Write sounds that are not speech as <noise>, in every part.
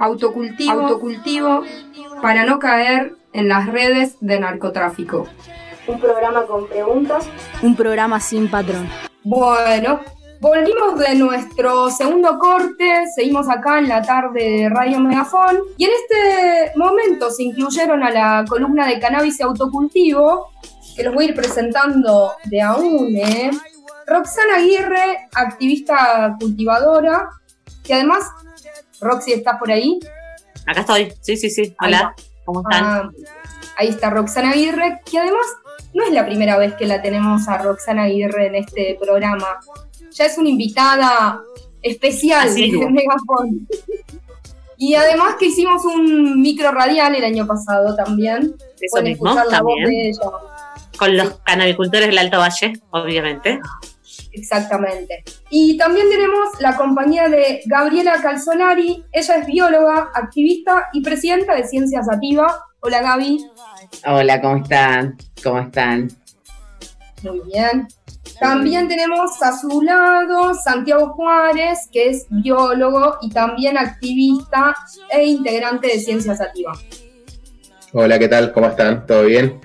autocultivo, autocultivo para no caer en las redes de narcotráfico. Un programa con preguntas. Un programa sin patrón. Bueno, volvimos de nuestro segundo corte, seguimos acá en la tarde de Radio Megafón y en este momento se incluyeron a la columna de cannabis y autocultivo, que los voy a ir presentando de a ¿eh? Roxana Aguirre, activista cultivadora, que además Roxy, ¿estás por ahí? Acá estoy, sí, sí, sí. Hola, ¿cómo están? Ah, ahí está Roxana Aguirre, que además no es la primera vez que la tenemos a Roxana Aguirre en este programa. Ya es una invitada especial de <laughs> Megafon. Y además que hicimos un micro radial el año pasado también. Eso mismo, también. Con los canabicultores del Alto Valle, obviamente. Exactamente. Y también tenemos la compañía de Gabriela Calzonari. Ella es bióloga, activista y presidenta de Ciencias Ativa. Hola Gaby. Hola, ¿cómo están? ¿Cómo están? Muy bien. También tenemos a su lado Santiago Juárez, que es biólogo y también activista e integrante de Ciencias Ativa. Hola, ¿qué tal? ¿Cómo están? ¿Todo bien?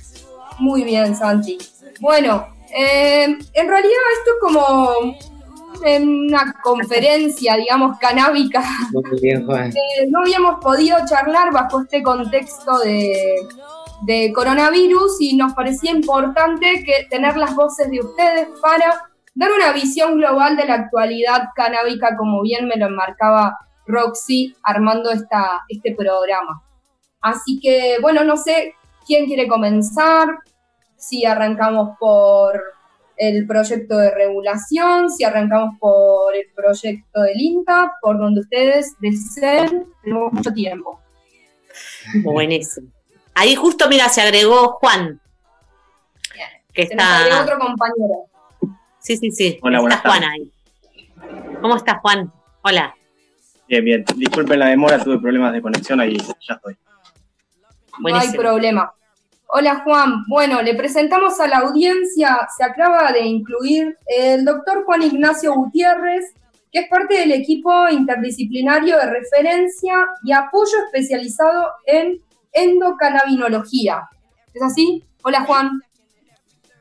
Muy bien, Santi. Bueno, eh, en realidad esto es como una conferencia, digamos, canábica. <laughs> Eh, no habíamos podido charlar bajo este contexto de, coronavirus y nos parecía importante que tener las voces de ustedes para dar una visión global de la actualidad canábica, como bien me lo enmarcaba Roxy armando esta, este programa. Así que, bueno, no sé quién quiere comenzar, si arrancamos por el proyecto de regulación, si arrancamos por el proyecto del INTA, por donde ustedes deseen, tenemos mucho tiempo. Buenísimo. Ahí justo, mira, se agregó Juan. Que está... otro compañero. Sí, sí, sí. Hola, está Juan ahí. ¿Cómo estás, Juan? Hola. Bien, bien. Disculpen la demora, tuve problemas de conexión, ahí ya estoy. No hay problema. Hola Juan, bueno, le presentamos a la audiencia, se acaba de incluir el doctor Juan Ignacio Gutiérrez, que es parte del equipo interdisciplinario de referencia y apoyo especializado en endocannabinología. ¿Es así? Hola Juan.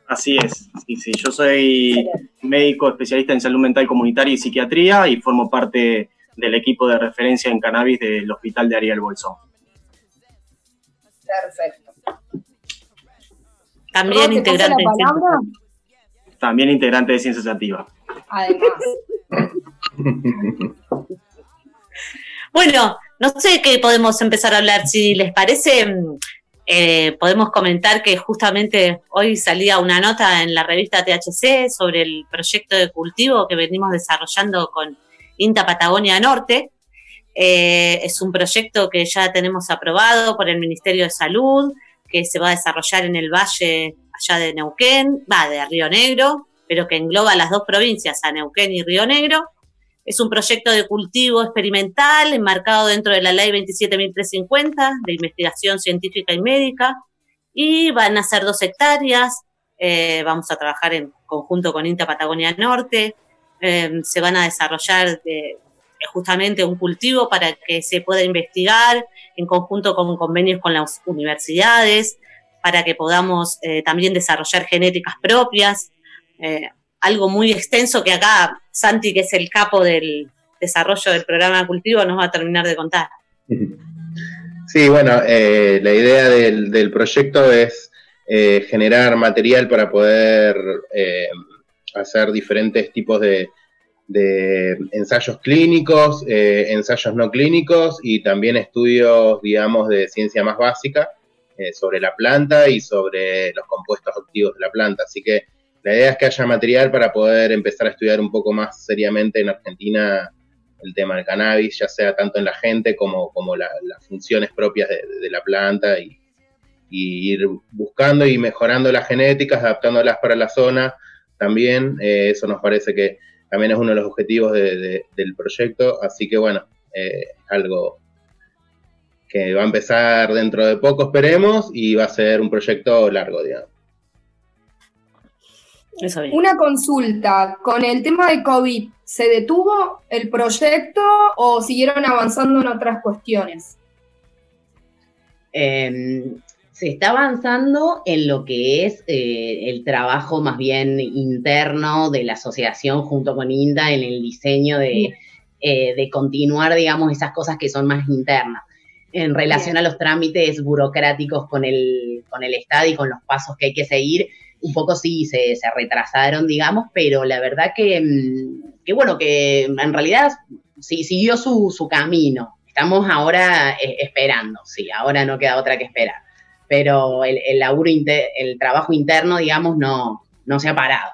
Así es, sí, sí. Yo soy médico especialista en salud mental comunitaria y psiquiatría y formo parte del equipo de referencia en cannabis del Hospital de Ariel Bolsón. Perfecto. También integrante de También integrante de Ciencias Activas. Además. <laughs> bueno, no sé qué podemos empezar a hablar. Si les parece, eh, podemos comentar que justamente hoy salía una nota en la revista THC sobre el proyecto de cultivo que venimos desarrollando con INTA Patagonia Norte. Eh, es un proyecto que ya tenemos aprobado por el Ministerio de Salud, que se va a desarrollar en el valle allá de Neuquén, va de Río Negro, pero que engloba las dos provincias, a Neuquén y Río Negro. Es un proyecto de cultivo experimental enmarcado dentro de la ley 27.350 de investigación científica y médica y van a ser dos hectáreas. Eh, vamos a trabajar en conjunto con INTA Patagonia Norte. Eh, se van a desarrollar eh, justamente un cultivo para que se pueda investigar en conjunto con convenios con las universidades, para que podamos eh, también desarrollar genéticas propias, eh, algo muy extenso que acá Santi, que es el capo del desarrollo del programa de cultivo, nos va a terminar de contar. <laughs> Sí, bueno, eh, la idea del, proyecto es generar material para poder hacer diferentes tipos de, de ensayos clínicos, eh, ensayos no clínicos y también estudios, digamos, de ciencia más básica eh, sobre la planta y sobre los compuestos activos de la planta. Así que la idea es que haya material para poder empezar a estudiar un poco más seriamente en Argentina el tema del cannabis, ya sea tanto en la gente como, como las funciones propias de, la planta y, ir buscando y mejorando las genéticas, adaptándolas para la zona. También eh, eso nos parece que también es uno de los objetivos del proyecto, así que bueno, eh, algo que va a empezar dentro de poco, esperemos, y va a ser un proyecto largo, digamos. Una consulta, con el tema de COVID, ¿se detuvo el proyecto o siguieron avanzando en otras cuestiones? Em, se está avanzando en lo que es eh, el trabajo más bien interno de la asociación junto con INDA en el diseño de, eh, de continuar, digamos, esas cosas que son más internas. En relación a los trámites burocráticos con el, con el Estado y con los pasos que hay que seguir, un poco sí se, retrasaron, digamos, pero la verdad que, mm, que bueno, que en realidad sí siguió su, su camino. Estamos ahora eh, esperando, sí, ahora no queda otra que esperar. Pero el, el laburo, el trabajo interno, digamos, no, no se ha parado.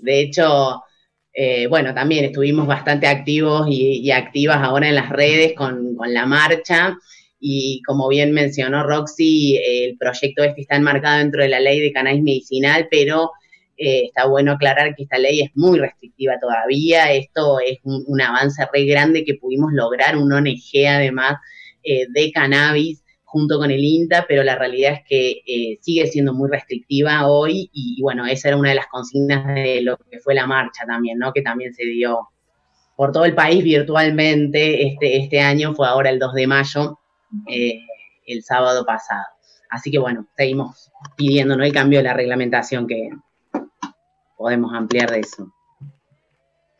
De hecho, eh, bueno, también estuvimos bastante activos y, activas ahora en las redes con, con, la marcha y como bien mencionó Roxy, el proyecto este está enmarcado dentro de la ley de cannabis medicinal, pero eh, está bueno aclarar que esta ley es muy restrictiva todavía. Esto es un, avance re grande que pudimos lograr, un ONG además eh, de cannabis junto con el INTA, pero la realidad es que eh, sigue siendo muy restrictiva hoy y, bueno, esa era una de las consignas de lo que fue la marcha también, ¿no? Que también se dio por todo el país virtualmente este, este año, fue ahora el 2 de mayo, eh, el sábado pasado. Así que bueno, seguimos pidiendo ¿no? el cambio de la reglamentación que podemos ampliar de eso.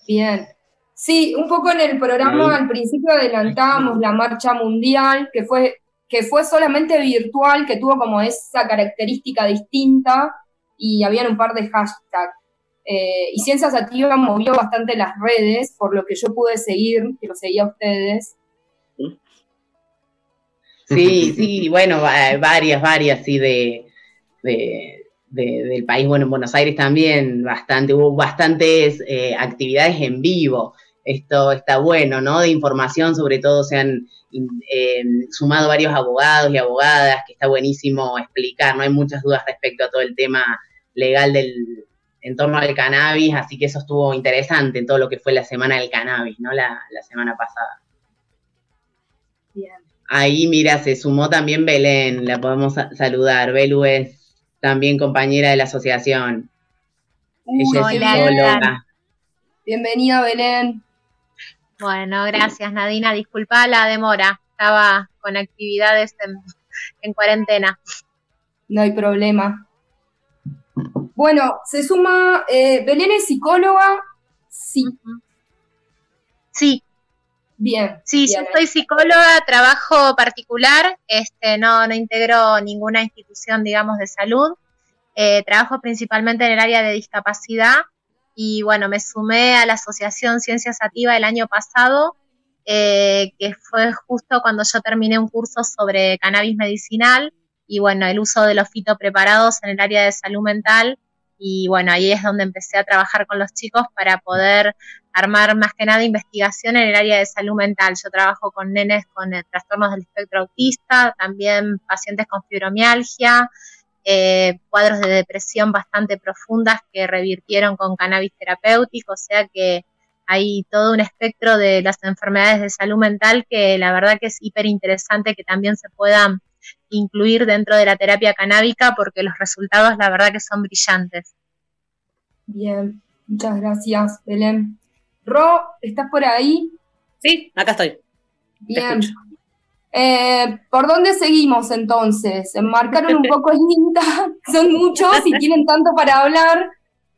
Bien. Sí, un poco en el programa al principio adelantábamos la marcha mundial, que fue, que fue solamente virtual, que tuvo como esa característica distinta y habían un par de hashtags. Eh, y Ciencias Activas movió bastante las redes, por lo que yo pude seguir, que lo seguía a ustedes. Sí, sí, bueno, varias, varias, sí, de, del país. Bueno, en Buenos Aires también bastante, hubo bastantes eh, actividades en vivo. Esto está bueno, ¿no? De información, sobre todo se han em, sumado varios abogados y abogadas, que está buenísimo explicar, no hay muchas dudas respecto a todo el tema legal del en torno al cannabis, así que eso estuvo interesante en todo lo que fue la semana del cannabis, ¿no? La, la semana pasada. Bien. Ahí, mira, se sumó también Belén, la podemos saludar. Belu es también compañera de la asociación. Ella es psicóloga. Bienvenida, Belén. Bueno, gracias, Nadina. Disculpa la demora. Estaba con actividades en, cuarentena. No hay problema. Bueno, se suma, eh, Belén es psicóloga, sí. Sí, Bien. Sí, yo soy psicóloga, trabajo particular, este, no, no integro ninguna institución, digamos, de salud. Eh, trabajo principalmente en el área de discapacidad y bueno, me sumé a la Asociación Ciencias Sativa el año pasado, eh, que fue justo cuando yo terminé un curso sobre cannabis medicinal y bueno, el uso de los fitopreparados en el área de salud mental y bueno, ahí es donde empecé a trabajar con los chicos para poder armar más que nada investigación en el área de salud mental. Yo trabajo con nenes con eh, trastornos del espectro autista, también pacientes con fibromialgia, eh, cuadros de depresión bastante profundas que revirtieron con cannabis terapéutico, o sea que hay todo un espectro de las enfermedades de salud mental que la verdad que es hiper interesante que también se puedan incluir dentro de la terapia canábica porque los resultados la verdad que son brillantes. Bien, muchas gracias, Belén. Ro, ¿estás por ahí? Sí, acá estoy. Bien. Eh, ¿Por dónde seguimos entonces? Enmarcaron un poco el <laughs> INTA, son muchos y tienen tanto para hablar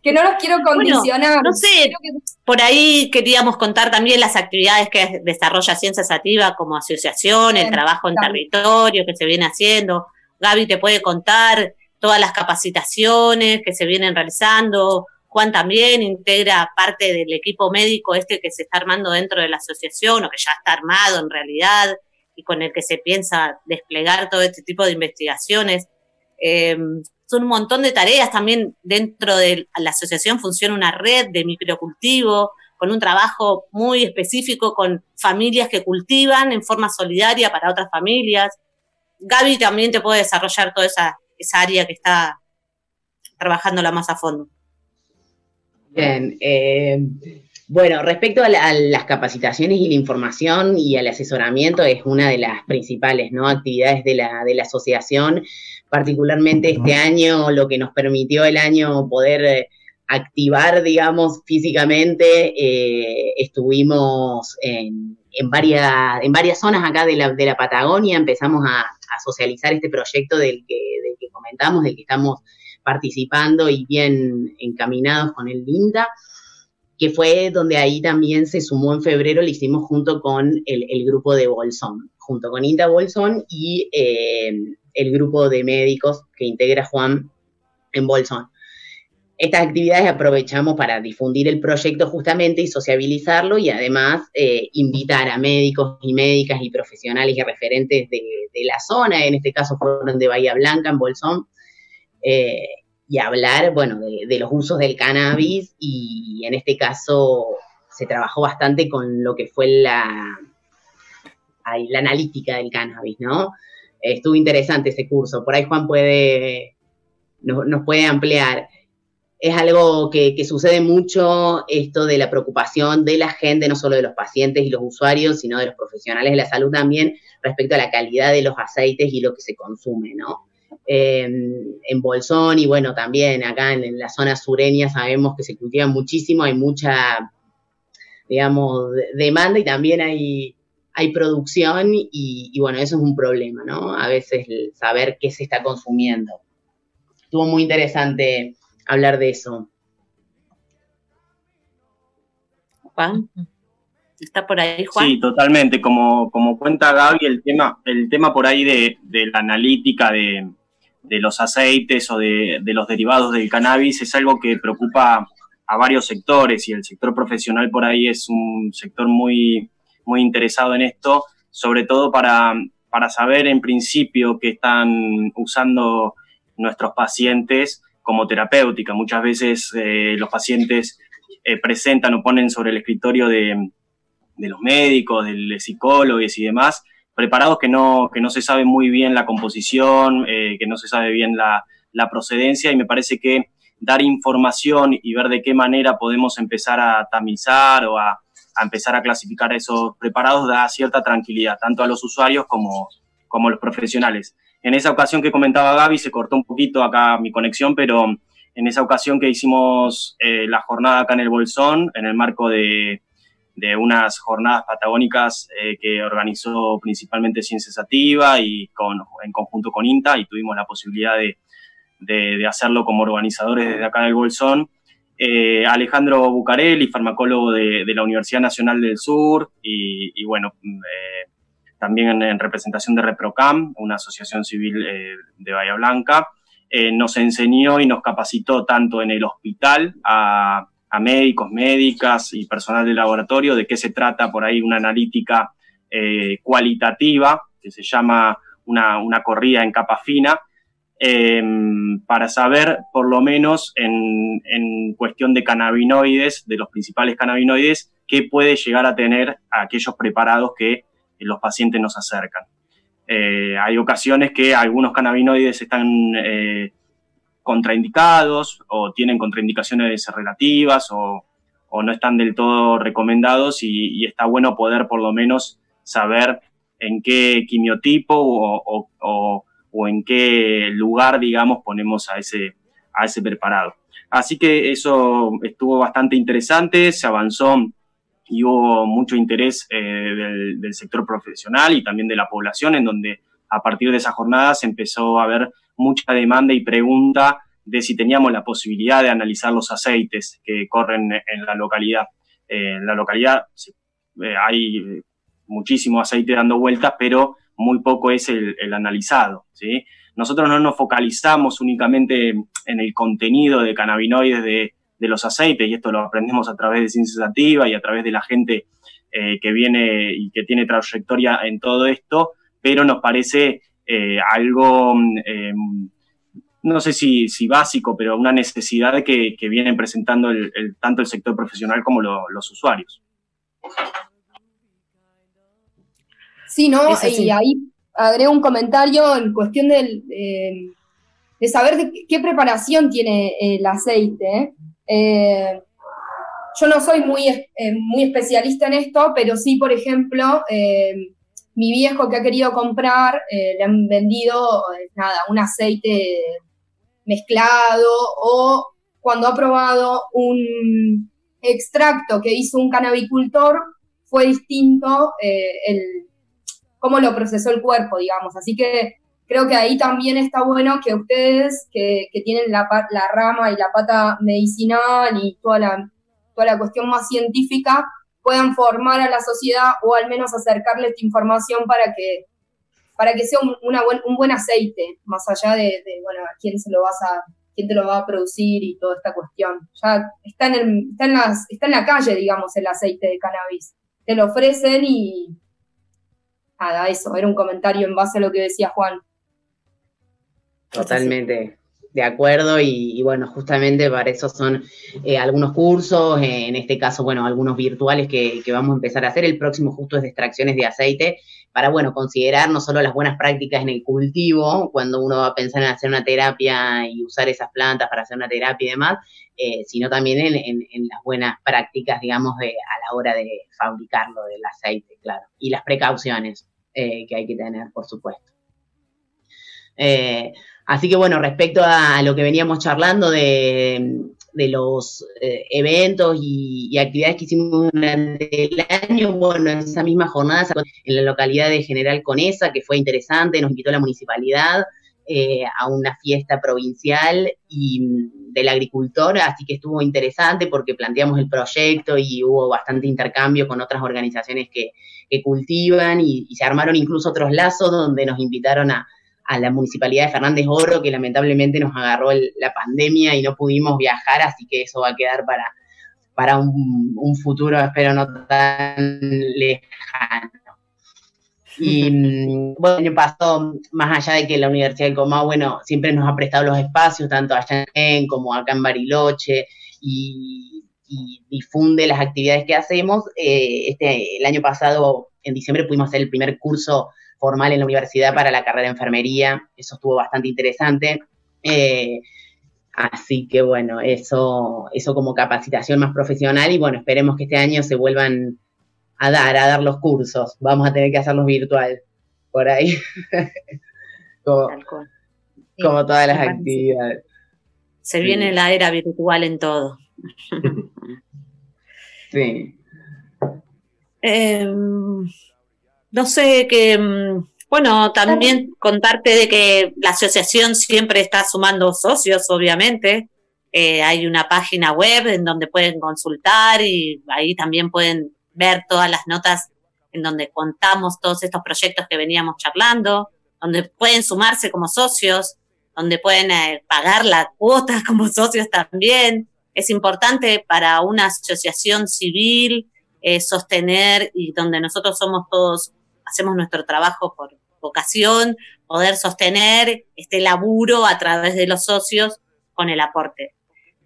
que no los quiero condicionar. no sé, por ahí queríamos contar también las actividades que desarrolla Ciencia Sativa como asociación, el trabajo en territorio que se viene haciendo. Gaby te puede contar todas las capacitaciones que se vienen realizando. Juan también integra parte del equipo médico este que se está armando dentro de la asociación o que ya está armado en realidad y con el que se piensa desplegar todo este tipo de investigaciones. Eh, son un montón de tareas. También dentro de la asociación funciona una red de microcultivo con un trabajo muy específico con familias que cultivan en forma solidaria para otras familias. Gaby también te puede desarrollar toda esa, esa área que está trabajándola más a fondo. Bien, eh, Bueno, respecto a, las capacitaciones y la información y al asesoramiento, es una de las principales ¿no? actividades de la, de la asociación. Particularmente este año, lo que nos permitió el año poder eh, activar, digamos, físicamente, eh, estuvimos en, varias, en varias zonas acá de la, de la Patagonia, empezamos a, socializar este proyecto del que, del que comentamos, del que estamos participando y bien encaminados con el LINDA que fue donde ahí también se sumó en febrero, lo hicimos junto con el, grupo de Bolsón, junto con Inta Bolsón y eh, el grupo de médicos que integra Juan en Bolsón. Estas actividades aprovechamos para difundir el proyecto justamente y sociabilizarlo y además eh, invitar a médicos y médicas y profesionales y referentes de, la zona, en este caso fueron de Bahía Blanca, en Bolsón, eh, y hablar, bueno, de, los usos del cannabis y en este caso se trabajó bastante con lo que fue la, la analítica del cannabis, ¿no? Estuvo interesante ese curso, por ahí Juan puede, nos puede ampliar. Es algo que, que, sucede mucho, esto de la preocupación de la gente, no solo de los pacientes y los usuarios, sino de los profesionales de la salud también, respecto a la calidad de los aceites y lo que se consume, ¿no? En Bolsón y bueno, también acá en, la zona sureña sabemos que se cultiva muchísimo, hay mucha, digamos, demanda y también hay, hay producción y, bueno, eso es un problema, ¿no? A veces saber qué se está consumiendo. Estuvo muy interesante hablar de eso. Juan. ¿Está por ahí, Juan? Sí, totalmente. Como, como cuenta Gaby, el tema, el tema por ahí de la analítica de, de los aceites o de, los derivados del cannabis es algo que preocupa a varios sectores y el sector profesional por ahí es un sector muy, muy interesado en esto, sobre todo para, para saber en principio que están usando nuestros pacientes como terapéutica. Muchas veces eh, los pacientes eh, presentan o ponen sobre el escritorio de, de los médicos, de psicólogos y demás, preparados que no, que no se sabe muy bien la composición, eh, que no se sabe bien la, procedencia y me parece que dar información y ver de qué manera podemos empezar a tamizar o a, empezar a clasificar esos preparados da cierta tranquilidad, tanto a los usuarios como, como a los profesionales. En esa ocasión que comentaba Gaby, se cortó un poquito acá mi conexión, pero en esa ocasión que hicimos eh, la jornada acá en el Bolsón, en el marco de, de unas jornadas patagónicas eh, que organizó principalmente Ciencia Sativa y con, en conjunto con INTA y tuvimos la posibilidad de, de, hacerlo como organizadores desde acá del Bolsón. Eh, Alejandro Bucarelli, farmacólogo de, la Universidad Nacional del Sur y, bueno, eh, también en, representación de ReproCam, una asociación civil de Bahía Blanca, nos enseñó y nos capacitó tanto en el hospital a a médicos, médicas y personal de laboratorio de qué se trata por ahí una analítica eh, cualitativa, que se llama una, corrida en capa fina, em, para saber por lo menos en, cuestión de cannabinoides, de los principales cannabinoides, qué puede llegar a tener aquellos preparados que los pacientes nos acercan. Eh, hay ocasiones que algunos cannabinoides están eh, contraindicados o tienen contraindicaciones relativas o, no están del todo recomendados y, está bueno poder por lo menos saber en qué quimiotipo o, en qué lugar, digamos, ponemos a ese, a ese preparado. Así que eso estuvo bastante interesante, se avanzó y hubo mucho interés eh, del, del, sector profesional y también de la población, en donde a partir de esa jornada se empezó a ver mucha demanda y pregunta de si teníamos la posibilidad de analizar los aceites que corren en la localidad. Eh, en la localidad eh, hay muchísimo aceite dando vueltas, pero muy poco es el, analizado. ¿sí? Nosotros no nos focalizamos únicamente en el contenido de cannabinoides de, los aceites, y esto lo aprendemos a través de ciencia activa y a través de la gente eh, que viene y que tiene trayectoria en todo esto, pero nos parece algo no sé si, básico, pero una necesidad que, que vienen presentando el, tanto el sector profesional como los usuarios. Sí, ¿no? Y ahí agrego un comentario en cuestión del, de saber de qué preparación tiene el aceite. Eh, yo no soy muy, eh, muy especialista en esto, pero sí, por ejemplo, eh, mi viejo que ha querido comprar, le han vendido, nada, un aceite mezclado o cuando ha probado un extracto que hizo un canabicultor, fue distinto el, cómo lo procesó el cuerpo, digamos. Así que creo que ahí también está bueno que ustedes, que, tienen la, rama y la pata medicinal y toda la, toda la cuestión más científica, puedan formar a la sociedad o al menos acercarle esta información para que, para que sea un, buen, un buen aceite, más allá de, bueno, a quién se lo vas a quién te lo va a producir y toda esta cuestión. Ya está en, el, está en, las, está en la calle, digamos, el aceite de cannabis. Te lo ofrecen y nada, eso, era un comentario en base a lo que decía Juan. Totalmente de acuerdo y, bueno, justamente para eso son eh, algunos cursos, eh, en este caso, bueno, algunos virtuales que, vamos a empezar a hacer. El próximo justo es de extracciones de aceite para, bueno, considerar no solo las buenas prácticas en el cultivo, cuando uno va a pensar en hacer una terapia y usar esas plantas para hacer una terapia y demás, eh, sino también en, las buenas prácticas, digamos, a la hora de fabricarlo del aceite, claro, y las precauciones que hay que tener, por supuesto. Así que bueno, respecto a lo que veníamos charlando de, los eh, eventos y, actividades que hicimos durante el año, bueno, en esa misma jornada en la localidad de General Conesa, que fue interesante, nos invitó la municipalidad eh, a una fiesta provincial y mm, del agricultor, así que estuvo interesante porque planteamos el proyecto y hubo bastante intercambio con otras organizaciones que, cultivan y se armaron incluso otros lazos donde nos invitaron a a la municipalidad de Fernández Oro, que lamentablemente nos agarró la pandemia y no pudimos viajar, así que eso va a quedar para, para un, futuro, espero no tan lejano. Y <laughs> bueno, el año pasado, más allá de que la Universidad del Comá, bueno, siempre nos ha prestado los espacios, tanto allá en como acá en Bariloche, y, difunde las actividades que hacemos. Eh, este, el año pasado, en diciembre, pudimos hacer el primer curso formal en la universidad para la carrera de enfermería. Eso estuvo bastante interesante. Eh, así que bueno, eso, eso como capacitación más profesional y bueno, esperemos que este año se vuelvan a dar, a dar los cursos. Vamos a tener que hacerlos virtual por ahí. <laughs> como, todas las actividades. Se viene la era virtual en todo. <laughs> sí. Em, no sé, que, mm, bueno, también contarte de que la asociación siempre está sumando socios, obviamente. Eh, hay una página web en donde pueden consultar y ahí también pueden ver todas las notas en donde contamos todos estos proyectos que veníamos charlando, donde pueden sumarse como socios, donde pueden eh, pagar la cuota <laughs> como socios también. Es importante para una asociación civil eh, sostener y donde nosotros somos todos hacemos nuestro trabajo por vocación, poder sostener este laburo a través de los socios con el aporte.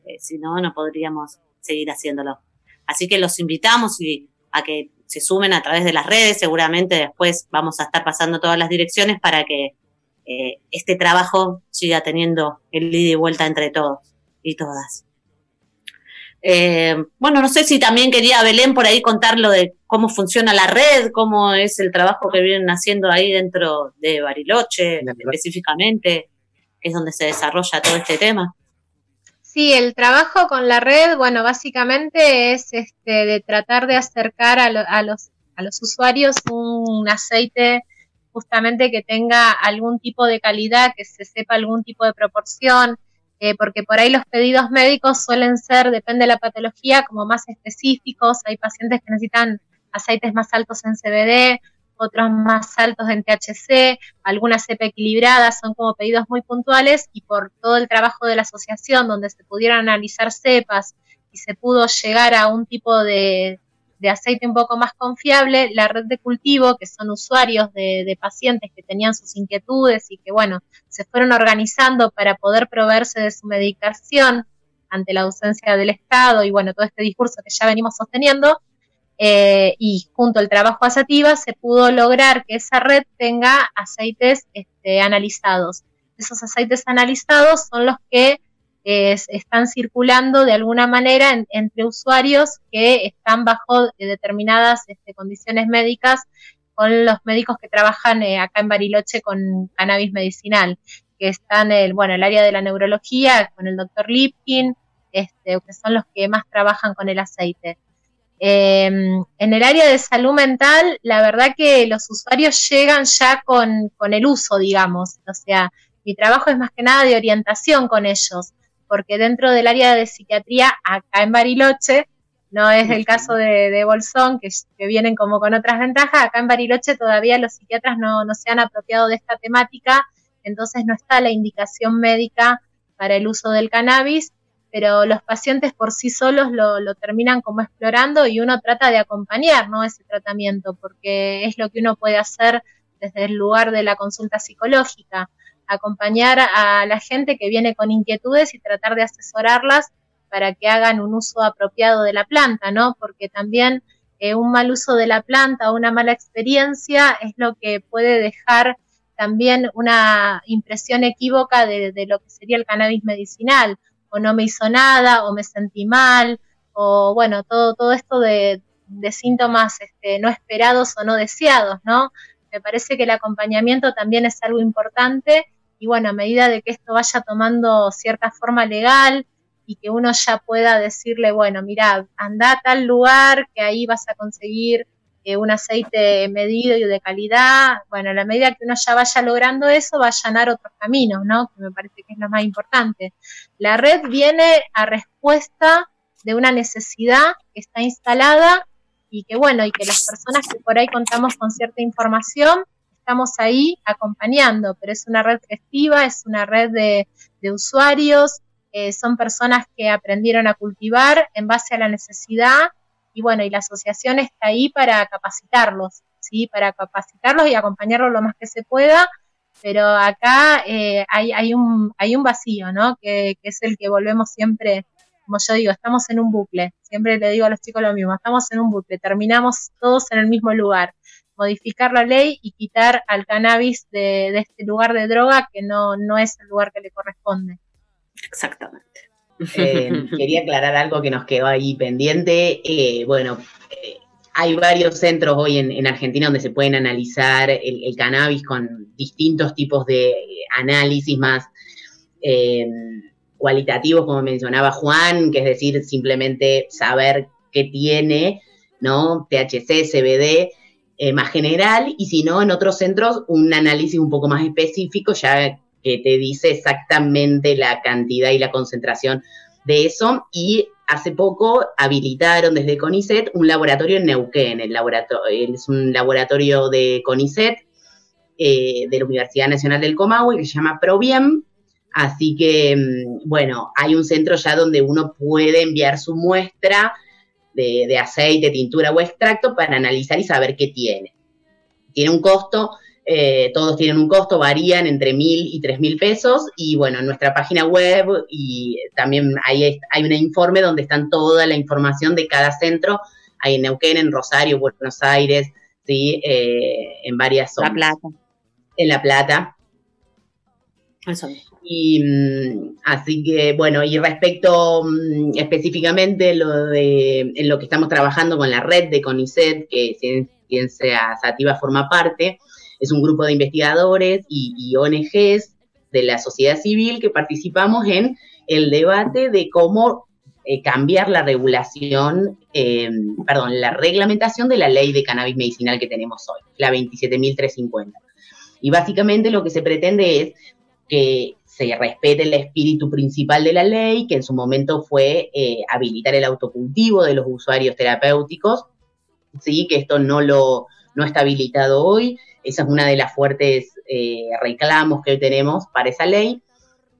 Eh, si no, no podríamos seguir haciéndolo. Así que los invitamos y a que se sumen a través de las redes. Seguramente después vamos a estar pasando todas las direcciones para que eh, este trabajo siga teniendo el ida y vuelta entre todos y todas. Eh, bueno, no sé si también quería Belén por ahí contar lo de cómo funciona la red, cómo es el trabajo que vienen haciendo ahí dentro de Bariloche específicamente, que es donde se desarrolla todo este tema. Sí, el trabajo con la red, bueno, básicamente es este, de tratar de acercar a, los, a los usuarios un aceite justamente que tenga algún tipo de calidad, que se sepa algún tipo de proporción, eh, porque por ahí los pedidos médicos suelen ser, depende de la patología, como más específicos. Hay pacientes que necesitan aceites más altos en CBD, otros más altos en THC, algunas cepa equilibradas, son como pedidos muy puntuales y por todo el trabajo de la asociación donde se pudieron analizar cepas y se pudo llegar a un tipo de, de aceite un poco más confiable, la red de cultivo, que son usuarios de, pacientes que tenían sus inquietudes y que, bueno, se fueron organizando para poder proveerse de su medicación ante la ausencia del Estado y, bueno, todo este discurso que ya venimos sosteniendo, eh, y junto al trabajo asativa se pudo lograr que esa red tenga aceites este, analizados. Esos aceites analizados son los que están circulando de alguna manera entre usuarios que están bajo determinadas este, condiciones médicas con los médicos que trabajan eh, acá en Bariloche con cannabis medicinal, que están el, bueno, el área de la neurología con el doctor Lipkin, este, que son los que más trabajan con el aceite. Em, en el área de salud mental, la verdad que los usuarios llegan ya con, con, el uso, digamos. O sea, mi trabajo es más que nada de orientación con ellos, porque dentro del área de psiquiatría, acá en Bariloche, no es el caso de, Bolsón, que, vienen como con otras ventajas. Acá en Bariloche todavía los psiquiatras no, se han apropiado de esta temática, entonces no está la indicación médica para el uso del cannabis, pero los pacientes por sí solos lo, terminan como explorando y uno trata de acompañar ese tratamiento, porque es lo que uno puede hacer desde el lugar de la consulta psicológica, acompañar a la gente que viene con inquietudes y tratar de asesorarlas para que hagan un uso apropiado de la planta, ¿no? Porque también eh, un mal uso de la planta o una mala experiencia es lo que puede dejar también una impresión equívoca de, lo que sería el cannabis medicinal, o no me hizo nada, o me sentí mal, o bueno, todo, todo esto de, síntomas este, no esperados o no deseados, ¿no? Me parece que el acompañamiento también es algo importante y bueno, a medida de que esto vaya tomando cierta forma legal, y que uno ya pueda decirle, bueno, mira, anda a tal lugar que ahí vas a conseguir eh, un aceite medido y de calidad. Bueno, a la medida que uno ya vaya logrando eso, va a allanar otros caminos, ¿no? Que me parece que es lo más importante. La red viene a respuesta de una necesidad que está instalada y que, bueno, y que las personas que por ahí contamos con cierta información, estamos ahí acompañando, pero es una red festiva, es una red de, usuarios, eh, son personas que aprendieron a cultivar en base a la necesidad y bueno, y la asociación está ahí para capacitarlos, ¿sí? Para capacitarlos y acompañarlos lo más que se pueda, pero acá eh, hay, un, hay un vacío, ¿no? Que, es el que volvemos siempre, como yo digo, estamos en un bucle, siempre le digo a los chicos lo mismo, estamos en un bucle, terminamos todos en el mismo lugar, modificar la ley y quitar al cannabis de, de este lugar de droga que no, no es el lugar que le corresponde. Exactamente. Eh, <laughs> quería aclarar algo que nos quedó ahí pendiente. Eh, bueno, eh, hay varios centros hoy en, Argentina donde se pueden analizar el, cannabis con distintos tipos de análisis más cualitativos, como mencionaba Juan, que es decir, simplemente saber qué tiene, ¿no? THC, CBD, más general, y si no, en otros centros un análisis un poco más específico, ya que te dice exactamente la cantidad y la concentración de eso. Y hace poco habilitaron desde CONICET un laboratorio en Neuquén. El laboratorio, es un laboratorio de CONICET, eh, de la Universidad Nacional del Comahue, que se llama ProBiem. Así que, mm, bueno, hay un centro ya donde uno puede enviar su muestra de, de aceite, tintura o extracto para analizar y saber qué tiene. Tiene un costo eh, todos tienen un costo, varían entre mil y tres mil pesos. Y bueno, en nuestra página web y también hay, hay un informe donde están toda la información de cada centro. Hay en Neuquén, en Rosario, Buenos Aires, ¿sí? Eh, en varias zonas. La Plata. En La Plata. Y mm, así que, bueno, y respecto mm, específicamente lo de, en lo que estamos trabajando con la red de CONICET, que Ciencia Sativa forma parte, es un grupo de investigadores y, ONGs de la sociedad civil que participamos en el debate de cómo eh, cambiar la regulación, em, perdón, la reglamentación de la ley de cannabis medicinal que tenemos hoy, la 27.350. Y básicamente lo que se pretende es que se respete el espíritu principal de la ley, que en su momento fue eh, habilitar el autocultivo de los usuarios terapéuticos, ¿sí? que esto no, lo, no está habilitado hoy, esa es una de las fuertes eh, reclamos que hoy tenemos para esa ley.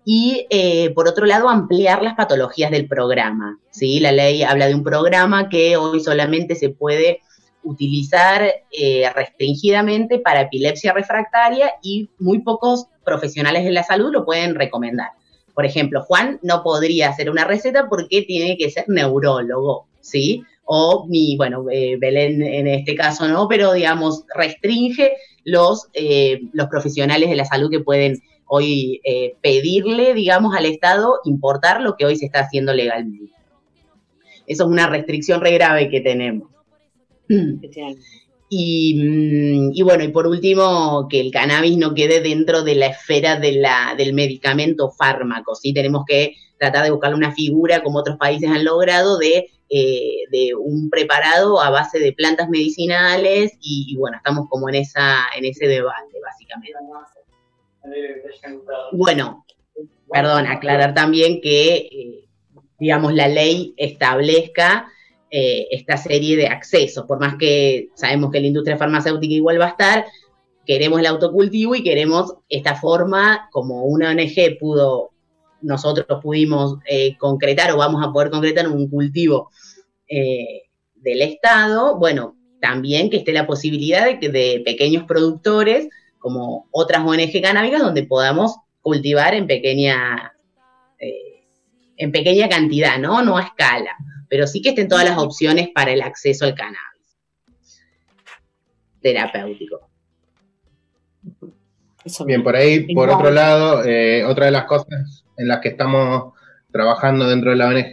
Y eh, por otro lado, ampliar las patologías del programa. ¿sí? La ley habla de un programa que hoy solamente se puede utilizar eh, restringidamente para epilepsia refractaria y muy pocos profesionales de la salud lo pueden recomendar. Por ejemplo, Juan no podría hacer una receta porque tiene que ser neurólogo, ¿sí? O mi, bueno, Belén en este caso no, pero digamos, restringe los, eh, los profesionales de la salud que pueden hoy eh, pedirle, digamos, al Estado importar lo que hoy se está haciendo legalmente. Eso es una restricción re grave que tenemos. Mm, y, bueno, y por último, que el cannabis no quede dentro de la esfera del medicamento fármaco, ¿sí? Tenemos que tratar de buscar una figura, como otros países han logrado, de, eh, un preparado a base de plantas medicinales y, bueno, estamos como en, esa, en ese debate, básicamente. Bueno, perdón, aclarar también que, eh, digamos, la ley establezca eh, esta serie de accesos, por más que sabemos que la industria farmacéutica igual va a estar, queremos el autocultivo y queremos esta forma, como una ONG pudo, nosotros pudimos eh, concretar o vamos a poder concretar un cultivo eh, del Estado, bueno, también que esté la posibilidad de que de pequeños productores, como otras ONG canábicas, donde podamos cultivar en pequeña, en pequeña cantidad, ¿no? No a escala pero sí que estén todas las opciones para el acceso al cannabis. Terapéutico. Bien, por ahí, por otro lado, eh, otra de las cosas en las que estamos trabajando dentro de la ONG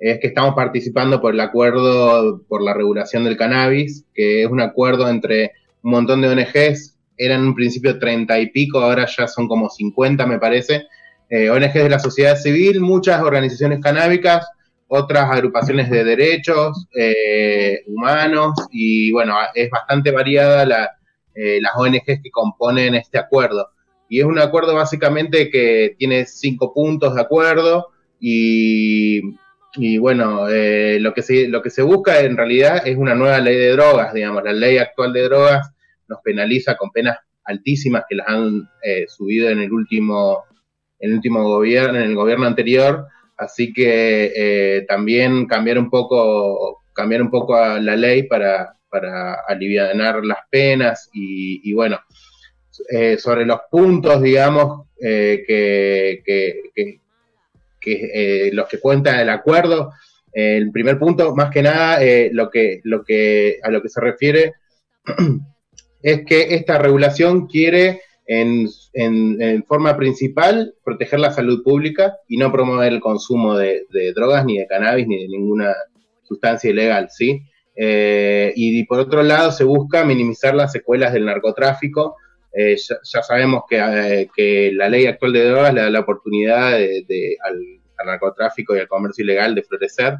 es que estamos participando por el acuerdo por la regulación del cannabis, que es un acuerdo entre un montón de ONGs, eran en un principio treinta y pico, ahora ya son como 50 me parece, eh, ONGs de la sociedad civil, muchas organizaciones canábicas, otras agrupaciones de derechos eh, humanos y bueno, es bastante variada la, eh, las ONGs que componen este acuerdo. Y es un acuerdo básicamente que tiene cinco puntos de acuerdo y, y bueno, eh, lo, que se, lo que se busca en realidad es una nueva ley de drogas, digamos, la ley actual de drogas nos penaliza con penas altísimas que las han subido en el último, en el último gobierno, en el gobierno anterior, Así que eh, también cambiar un poco, cambiar un poco a la ley para, para aliviar las penas y, bueno, eh, sobre los puntos, digamos, eh, que, que, que, los que cuenta el acuerdo, el primer punto, más que nada, lo que, lo que, a lo que se refiere <clears throat> es que esta regulación quiere en, forma principal proteger la salud pública y no promover el consumo de, drogas, ni de cannabis, ni de ninguna sustancia ilegal, ¿sí? Eh, y, por otro lado se busca minimizar las secuelas del narcotráfico. Eh, ya, sabemos eh, que, la ley actual de drogas le da la oportunidad al, narcotráfico y al comercio ilegal de florecer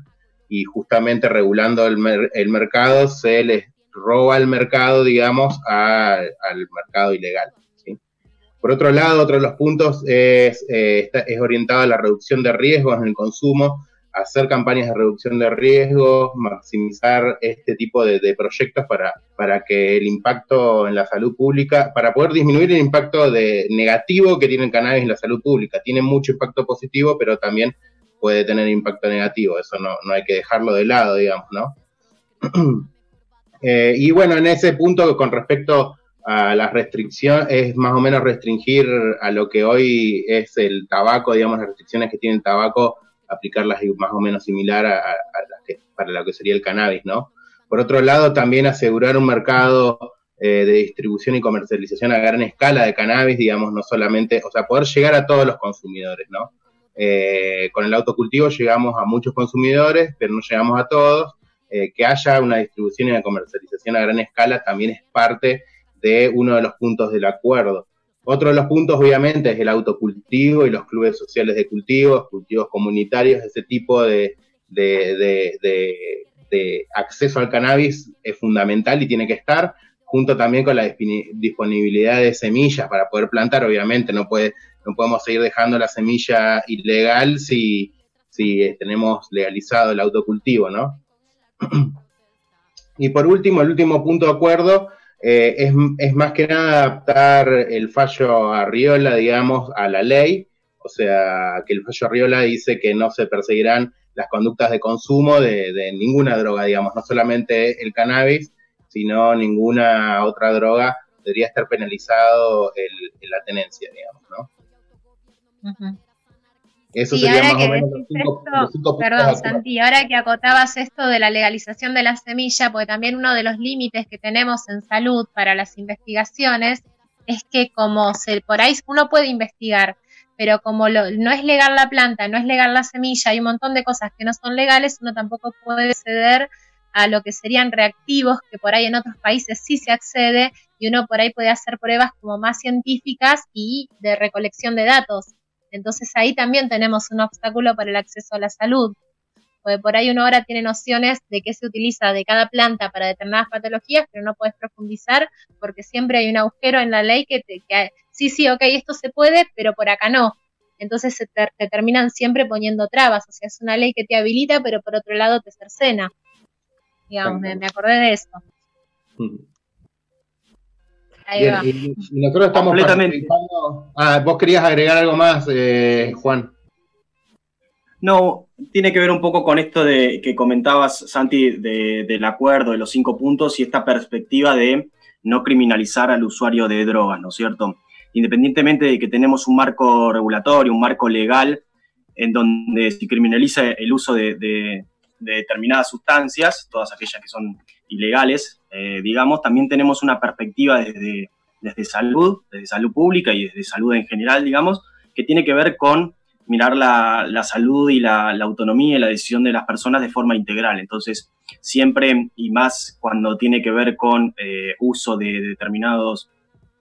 y justamente regulando el, el mercado se les roba el mercado, digamos, al mercado ilegal. Por otro lado, otro de los puntos es, eh, orientado a la reducción de riesgos en el consumo, hacer campañas de reducción de riesgos, maximizar este tipo de, proyectos para, para, que el impacto en la salud pública, para poder disminuir el impacto de, negativo que tiene el cannabis en la salud pública. Tiene mucho impacto positivo, pero también puede tener impacto negativo. Eso no, no hay que dejarlo de lado, digamos, ¿no? <clears throat> Eh, y bueno, en ese punto, con respecto a la restricción es más o menos restringir a lo que hoy es el tabaco, digamos, las restricciones que tiene el tabaco, aplicarlas más o menos similar a, las que, para lo que sería el cannabis, ¿no? Por otro lado, también asegurar un mercado eh, de distribución y comercialización a gran escala de cannabis, digamos, no solamente, o sea, poder llegar a todos los consumidores, ¿no? Eh, con el autocultivo llegamos a muchos consumidores, pero no llegamos a todos. Eh, que haya una distribución y una comercialización a gran escala también es parte de uno de los puntos del acuerdo. Otro de los puntos, obviamente, es el autocultivo y los clubes sociales de cultivos, cultivos comunitarios, ese tipo de, acceso al cannabis es fundamental y tiene que estar, junto también con la disponibilidad de semillas para poder plantar, obviamente, no, puede, no podemos seguir dejando la semilla ilegal si, si tenemos legalizado el autocultivo, ¿no? <clears throat> Y por último, el último punto de acuerdo eh, es, más que nada adaptar el fallo Arriola, digamos, a la ley, o sea, que el fallo Arriola dice que no se perseguirán las conductas de consumo de, ninguna droga, digamos, no solamente el cannabis, sino ninguna otra droga debería estar penalizado el, la tenencia, digamos, ¿no? Eso sería más o menos Perdón, Santi, ahora que acotabas esto de la legalización de la semilla, porque también uno de los límites que tenemos en salud para las investigaciones es que como se, por ahí uno puede investigar, pero como no es legal la planta, no es legal la semilla, hay un montón de cosas que no son legales, uno tampoco puede ceder a lo que serían reactivos, que por ahí en otros países sí se accede, y uno por ahí puede hacer pruebas como más científicas y de recolección de datos. Entonces ahí también tenemos un obstáculo para el acceso a la salud. Porque por ahí uno ahora tiene nociones de qué se utiliza de cada planta para determinadas patologías, pero no puedes profundizar porque siempre hay un agujero en la ley que, te, que sí, sí, ok, esto se puede, pero por acá no. Entonces se te, terminan siempre poniendo trabas. O sea, es una ley que te habilita, pero por otro lado te cercena. Digamos, me, acordé de esto. Ahí va. Y, nosotros estamos participando. Ah, vos querías agregar algo más, eh, Juan. No, tiene que ver un poco con esto de que comentabas, Santi, del acuerdo de los cinco puntos y esta perspectiva de no criminalizar al usuario de drogas, ¿no es cierto? Independientemente de que tenemos un marco regulatorio, un marco legal, en donde se criminaliza el uso de, determinadas sustancias, todas aquellas que son ilegales, eh, digamos, también tenemos una perspectiva desde, desde salud, desde salud pública y desde salud en general, digamos, que tiene que ver con mirar la, salud y la, autonomía y la decisión de las personas de forma integral. Entonces, siempre y más cuando tiene que ver con eh, uso de, determinadas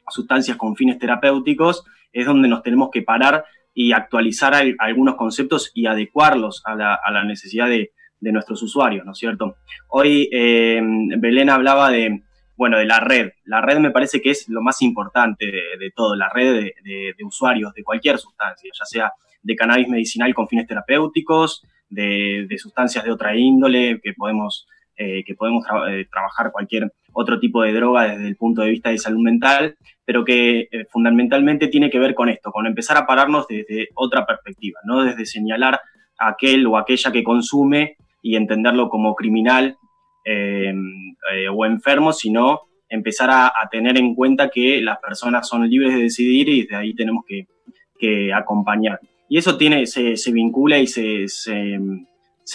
sustancias con fines terapéuticos, es donde nos tenemos que parar y actualizar algunos conceptos y adecuarlos a la, necesidad de, nuestros usuarios, ¿no es cierto? Hoy eh, Belén hablaba de, bueno, de la red. La red me parece que es lo más importante de, todo, la red de, usuarios de cualquier sustancia, ya sea de cannabis medicinal con fines terapéuticos, de, sustancias de otra índole, que podemos, eh, que podemos eh, trabajar cualquier otro tipo de droga desde el punto de vista de salud mental, pero que fundamentalmente tiene que ver con esto, con empezar a pararnos desde otra perspectiva, no desde señalar a aquel o aquella que consume y entenderlo como criminal o enfermo, sino empezar a, tener en cuenta que las personas son libres de decidir y desde ahí tenemos que, que acompañar. Y eso tiene, se, vincula y se,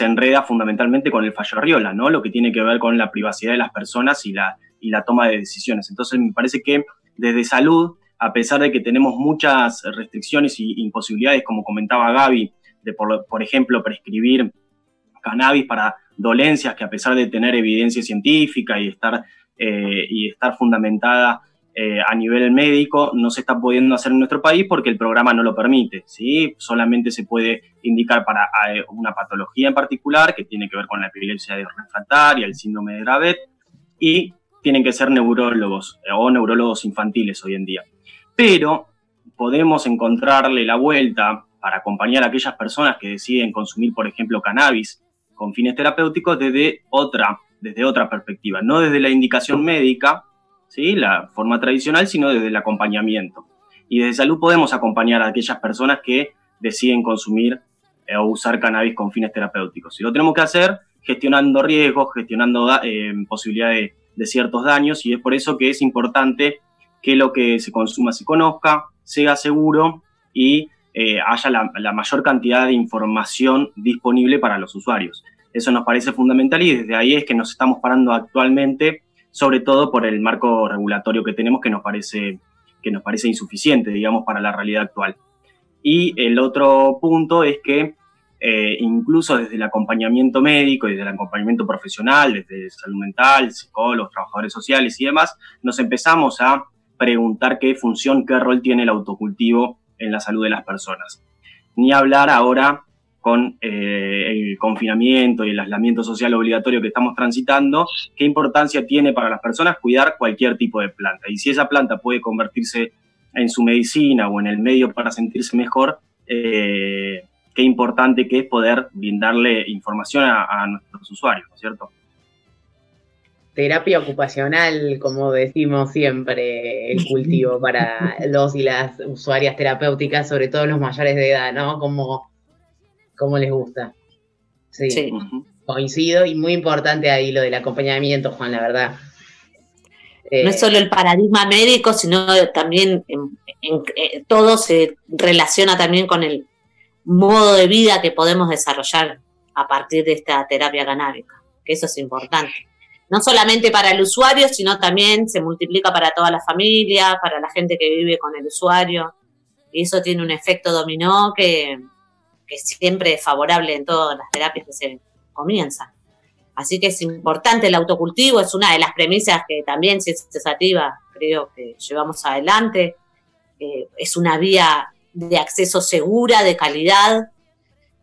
enreda fundamentalmente con el fallo Arriola, ¿no? Lo que tiene que ver con la privacidad de las personas y la, y la toma de decisiones. Entonces, me parece que desde salud, a pesar de que tenemos muchas restricciones y imposibilidades, como comentaba Gaby, de por, ejemplo prescribir cannabis para dolencias que a pesar de tener evidencia científica y estar, eh, y estar fundamentada eh, a nivel médico no se está pudiendo hacer en nuestro país porque el programa no lo permite, ¿sí? Solamente se puede indicar para eh, una patología en particular que tiene que ver con la epilepsia refractaria, el síndrome de Dravet, y tienen que ser neurólogos o neurólogos infantiles hoy en día. Pero podemos encontrarle la vuelta para acompañar a aquellas personas que deciden consumir, por ejemplo, cannabis con fines terapéuticos desde otra, desde otra perspectiva, no desde la indicación médica, ¿sí? la forma tradicional, sino desde el acompañamiento. Y desde salud podemos acompañar a aquellas personas que deciden consumir eh, o usar cannabis con fines terapéuticos. Y lo tenemos que hacer gestionando riesgos, gestionando eh, posibilidades de, ciertos daños, y es por eso que es importante que lo que se consuma se conozca, sea seguro y eh, haya la, mayor cantidad de información disponible para los usuarios. Eso nos parece fundamental y desde ahí es que nos estamos parando actualmente sobre todo por el marco regulatorio que tenemos que nos parece, que nos parece insuficiente, digamos, para la realidad actual. Y el otro punto es que eh, incluso desde el acompañamiento médico y desde el acompañamiento profesional, desde salud mental, psicólogos, trabajadores sociales y demás, nos empezamos a preguntar qué función, qué rol tiene el autocultivo en la salud de las personas. Ni hablar ahora con eh, el confinamiento y el aislamiento social obligatorio que estamos transitando, qué importancia tiene para las personas cuidar cualquier tipo de planta. Y si esa planta puede convertirse en su medicina o en el medio para sentirse mejor, eh, qué importante que es poder brindarle información a, nuestros usuarios, ¿no es cierto? Terapia ocupacional, como decimos siempre, el <laughs> cultivo para los y las usuarias terapéuticas, sobre todo los mayores de edad, ¿no? Como cómo les gusta. Sí, coincido y muy importante ahí lo del acompañamiento, Juan, la verdad. no es solo el paradigma médico, sino también en, eh, todo se relaciona también con el modo de vida que podemos desarrollar a partir de esta terapia canábica, que eso es importante. No solamente para el usuario, sino también se multiplica para toda la familia, para la gente que vive con el usuario. Y eso tiene un efecto dominó que, que siempre es favorable en todas las terapias que se comienzan. Así que es importante el autocultivo, es una de las premisas que también es Sativa creo que llevamos adelante. Eh, es una vía de acceso segura, de calidad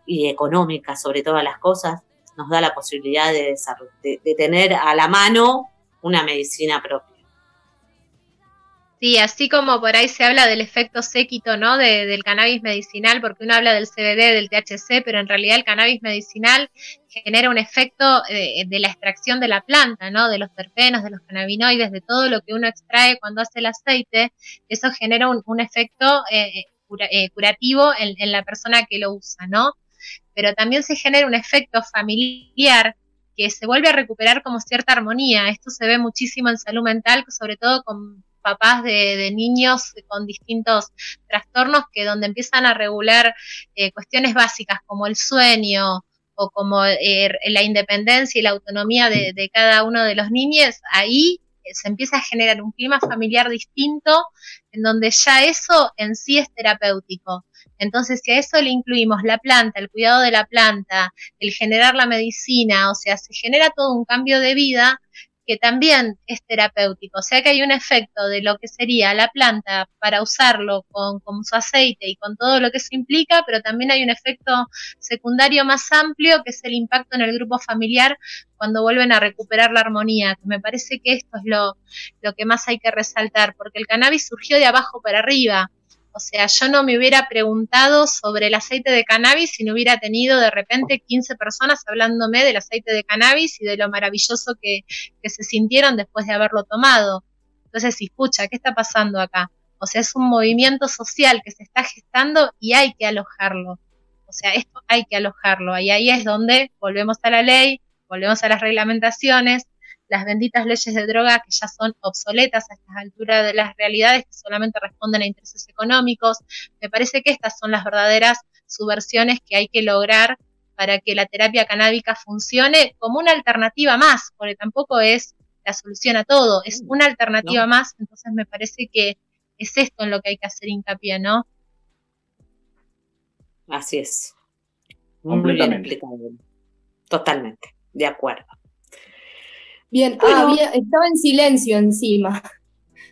y económica sobre todas las cosas nos da la posibilidad de, de, tener a la mano una medicina propia. Sí, así como por ahí se habla del efecto séquito, ¿no? del cannabis medicinal, porque uno habla del CBD, del THC, pero en realidad el cannabis medicinal genera un efecto eh, de, la extracción de la planta, ¿no? De los terpenos, de los cannabinoides, de todo lo que uno extrae cuando hace el aceite. Eso genera un, efecto eh, eh, curativo en, en, la persona que lo usa, ¿no? Pero también se genera un efecto familiar que se vuelve a recuperar como cierta armonía. Esto se ve muchísimo en salud mental, sobre todo con papás de, niños con distintos trastornos que donde empiezan a regular eh, cuestiones básicas como el sueño o como eh, la independencia y la autonomía de, de, cada uno de los niños, ahí se empieza a generar un clima familiar distinto en donde ya eso en sí es terapéutico. Entonces, si a eso le incluimos la planta, el cuidado de la planta, el generar la medicina, o sea, se genera todo un cambio de vida que también es terapéutico. O sea que hay un efecto de lo que sería la planta para usarlo con, su aceite y con todo lo que se implica, pero también hay un efecto secundario más amplio que es el impacto en el grupo familiar cuando vuelven a recuperar la armonía, que me parece que esto es lo, lo que más hay que resaltar, porque el cannabis surgió de abajo para arriba. O sea, yo no me hubiera preguntado sobre el aceite de cannabis si no hubiera tenido de repente 15 personas hablándome del aceite de cannabis y de lo maravilloso que, se sintieron después de haberlo tomado. Entonces, escucha, ¿qué está pasando acá? O sea, es un movimiento social que se está gestando y hay que alojarlo. O sea, esto hay que alojarlo. Y ahí es donde volvemos a la ley, volvemos a las reglamentaciones, las benditas leyes de droga que ya son obsoletas a estas alturas de las realidades que solamente responden a intereses económicos. Me parece que estas son las verdaderas subversiones que hay que lograr para que la terapia canábica funcione como una alternativa más, porque tampoco es la solución a todo, es una alternativa más, entonces me parece que es esto en lo que hay que hacer hincapié, ¿no? Así es. Muy bien explicado. Totalmente, de acuerdo. Bien, ah, estaba en silencio encima. <laughs>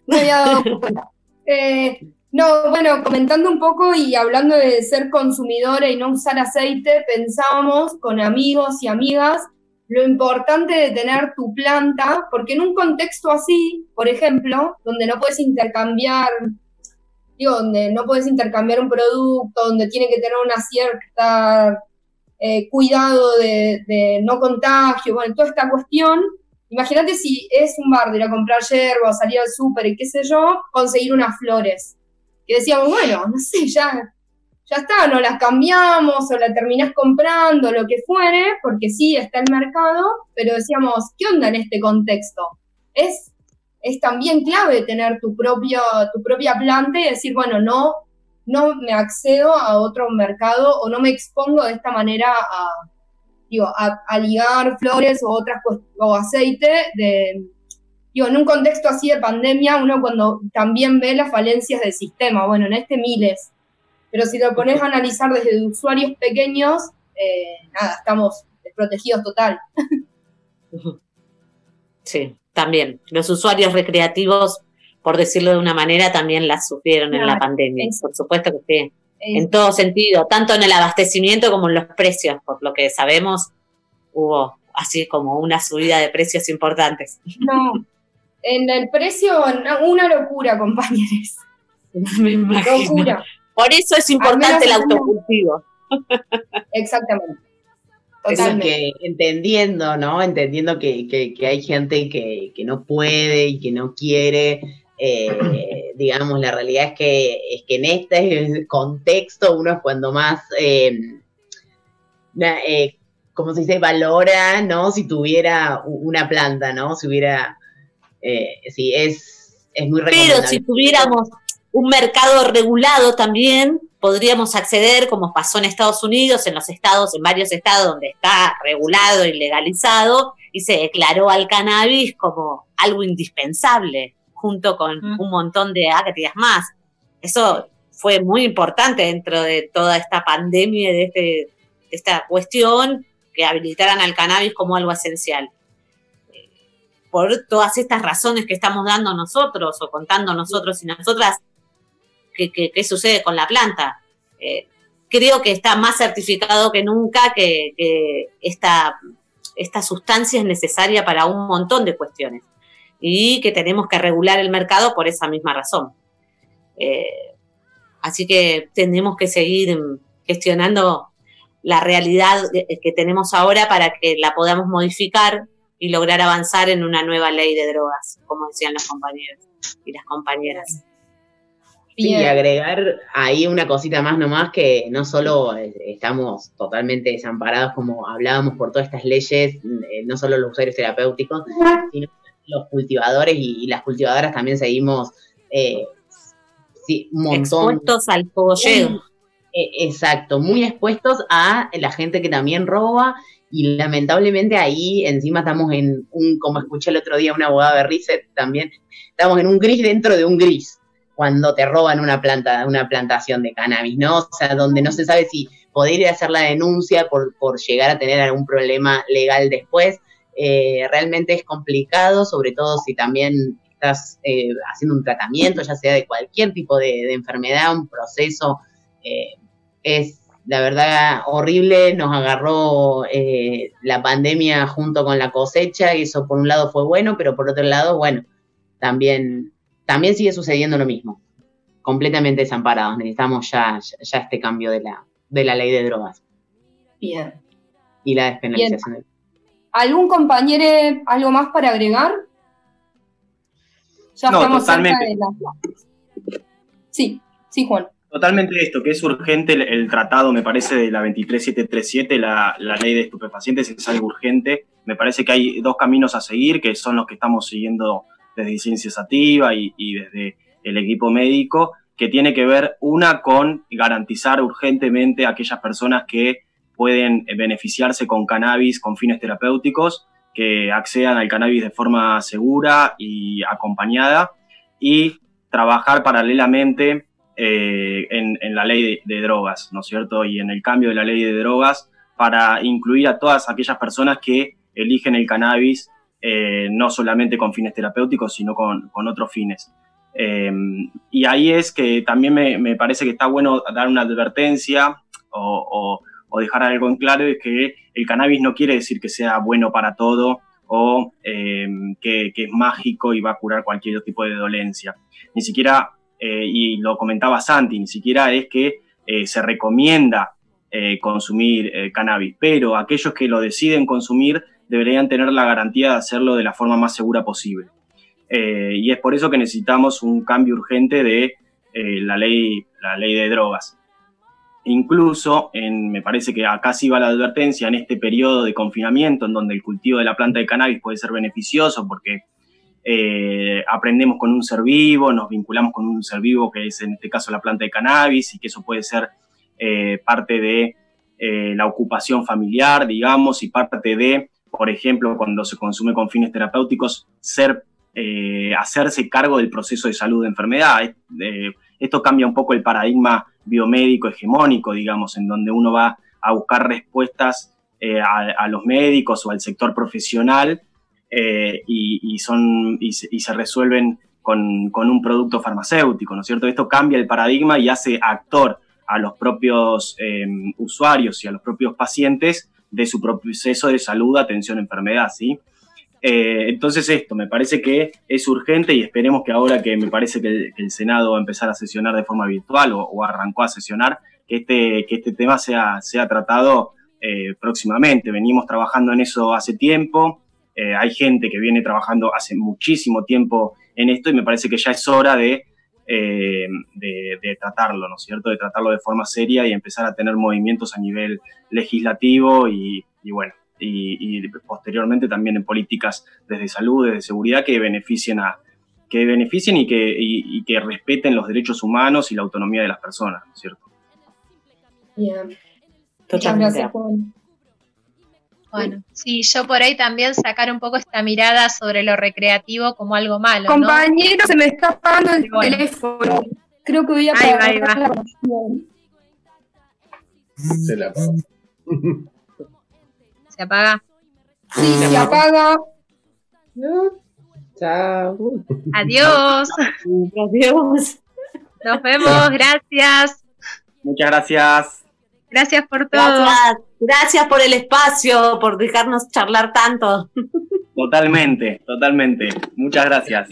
No había dado <laughs> eh, no, bueno, comentando un poco y hablando de ser consumidora y no usar aceite, pensábamos con amigos y amigas lo importante de tener tu planta, porque en un contexto así, por ejemplo, donde no puedes intercambiar, digo, donde no puedes intercambiar un producto, donde tiene que tener una cierta eh, cuidado de, de no contagio, bueno, toda esta cuestión, Imagínate si es un bar de ir a comprar yerba salir al súper y qué sé yo, conseguir unas flores. Que decíamos, bueno, <laughs> no sé, ya, ya está, no las cambiamos o la terminás comprando, lo que fuere, porque sí, está el mercado, pero decíamos, ¿qué onda en este contexto? Es, es también clave tener tu, propio, tu propia planta y decir, bueno, no, no me accedo a otro mercado o no me expongo de esta manera a, digo, a, ligar flores o otras o aceite de, digo, en un contexto así de pandemia, uno cuando también ve las falencias del sistema, bueno, en este miles, pero si lo pones a analizar desde usuarios pequeños, eh, nada, estamos desprotegidos total. <laughs> Sí, también. Los usuarios recreativos, por decirlo de una manera, también las sufrieron en la pandemia. Por supuesto que sí en todo sentido, tanto en el abastecimiento como en los precios, por lo que sabemos, hubo así como una subida de precios importantes. No, en el precio, una locura, compañeros. <laughs> Me Locura. Por eso es importante el autocultivo. <laughs> Exactamente. que entendiendo, ¿no? Entendiendo que, que, hay gente que, que, no puede y que no quiere eh, digamos, la realidad es que, es que en este contexto uno es cuando más, eh, eh, como se dice, valora, ¿no? Si tuviera una planta, ¿no? Si hubiera, sí, es, es muy Pero si tuviéramos un mercado regulado también, podríamos acceder, como pasó en Estados Unidos, en los estados, en varios estados donde está regulado y legalizado, y se declaró al cannabis como algo indispensable, junto con un montón de actividades más. Eso fue muy importante dentro de toda esta pandemia, de, este, de esta cuestión, que habilitaran al cannabis como algo esencial. Por todas estas razones que estamos dando nosotros o contando nosotros y nosotras, qué sucede con la planta. Eh, creo que está más certificado que nunca que, esta, esta sustancia es necesaria para un montón de cuestiones y que tenemos que regular el mercado por esa misma razón. Eh, así que tenemos que seguir gestionando la realidad que tenemos ahora para que la podamos modificar y lograr avanzar en una nueva ley de drogas, como decían los compañeros y las compañeras. Sí, agregar ahí una cosita más nomás que no solo eh, estamos totalmente desamparados como hablábamos por todas estas leyes, eh, no solo los usuarios terapéuticos, sino los cultivadores y, las cultivadoras también seguimos eh, un montón. Expuestos al pollero. exacto, muy expuestos a la gente que también roba y lamentablemente ahí encima estamos en un, como escuché el otro día una abogada de Reset también, estamos en un gris dentro de un gris cuando te roban una planta, una plantación de cannabis, ¿no? O sea, donde no se sabe si poder ir a hacer la denuncia por, por llegar a tener algún problema legal después. Eh, realmente es complicado, sobre todo si también estás eh, haciendo un tratamiento, ya sea de cualquier tipo de, enfermedad, un proceso. Eh, es la verdad horrible, nos agarró la pandemia junto con la cosecha y eso por un lado fue bueno, pero por otro lado, bueno, también también sigue sucediendo lo mismo. Completamente desamparados. Necesitamos ya, ya este cambio de la, de la ley de drogas. Bien. Y la despenalización. ¿Algún compañero, algo más para agregar? Ya estamos totalmente. cerca de la... Sí, sí, Juan. Totalmente esto, que es urgente el, tratado, me parece, de la 23737, la, la ley de estupefacientes, es algo urgente. Me parece que hay dos caminos a seguir, que son los que estamos siguiendo desde Ciencia Sativa y, desde el equipo médico, que tiene que ver una con garantizar urgentemente a aquellas personas que pueden beneficiarse con cannabis con fines terapéuticos, que accedan al cannabis de forma segura y acompañada, y trabajar paralelamente eh, en, la ley de, drogas, ¿no es cierto? Y en el cambio de la ley de drogas para incluir a todas aquellas personas que eligen el cannabis eh, no solamente con fines terapéuticos, sino con, otros fines. Eh, y ahí es que también me, parece que está bueno dar una advertencia o, dejar algo en claro, es que el cannabis no quiere decir que sea bueno para todo o eh, que, es mágico y va a curar cualquier tipo de dolencia. Ni siquiera, y lo comentaba Santi, ni siquiera es que se recomienda consumir cannabis, pero aquellos que lo deciden consumir deberían tener la garantía de hacerlo de la forma más segura posible. Eh, y es por eso que necesitamos un cambio urgente de eh, la, ley, la ley de drogas. Incluso, en, me parece que acá sí va la advertencia, en este periodo de confinamiento, en donde el cultivo de la planta de cannabis puede ser beneficioso porque eh, aprendemos con un ser vivo, nos vinculamos con un ser vivo que es en este caso la planta de cannabis y que eso puede ser parte de la ocupación familiar, digamos, y parte de por ejemplo, cuando se consume con fines terapéuticos, ser, eh, hacerse cargo del proceso de salud de enfermedad. esto cambia un poco el paradigma biomédico hegemónico, digamos, en donde uno va a buscar respuestas eh, a, los médicos o al sector profesional eh, y, son, y se, resuelven con, con, un producto farmacéutico, ¿no es cierto? Esto cambia el paradigma y hace actor a los propios usuarios y a los propios pacientes de su proceso de salud, atención, enfermedad, ¿sí? Eh, entonces esto, me parece que es urgente y esperemos que ahora que me parece que el, Senado va a empezar a sesionar de forma virtual o, arrancó a sesionar, que este, que este tema sea, sea tratado eh, próximamente. Venimos trabajando en eso hace tiempo, eh, hay gente que viene trabajando hace muchísimo tiempo en esto y me parece que ya es hora de eh, de, tratarlo, ¿no es cierto? De tratarlo de forma seria y empezar a tener movimientos a nivel legislativo y, bueno, y, posteriormente también en políticas desde salud, desde seguridad que beneficien a que beneficien y que, que respeten los derechos humanos y la autonomía de las personas, ¿no es cierto? Bien. Totalmente. Bueno, sí, yo por ahí también sacar un poco esta mirada sobre lo recreativo como algo malo. Compañero, se me está apagando el teléfono. Creo que voy a apagar ahí va, la Se la apaga. Se apaga. Sí, se apaga. Chao. Adiós. Adiós. Nos vemos, gracias. Muchas gracias. Gracias por todo. Gracias, gracias por el espacio, por dejarnos charlar tanto. Totalmente, totalmente. Muchas gracias.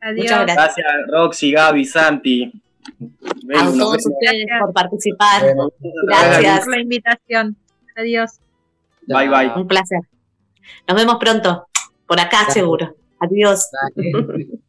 Adiós. Muchas gracias. Gracias, Roxy, Gaby, Santi. A todos ustedes por participar. Gracias Gracias. por la invitación. Adiós. Bye, bye. Un placer. Nos vemos pronto. Por acá seguro. Adiós. Dale. <laughs>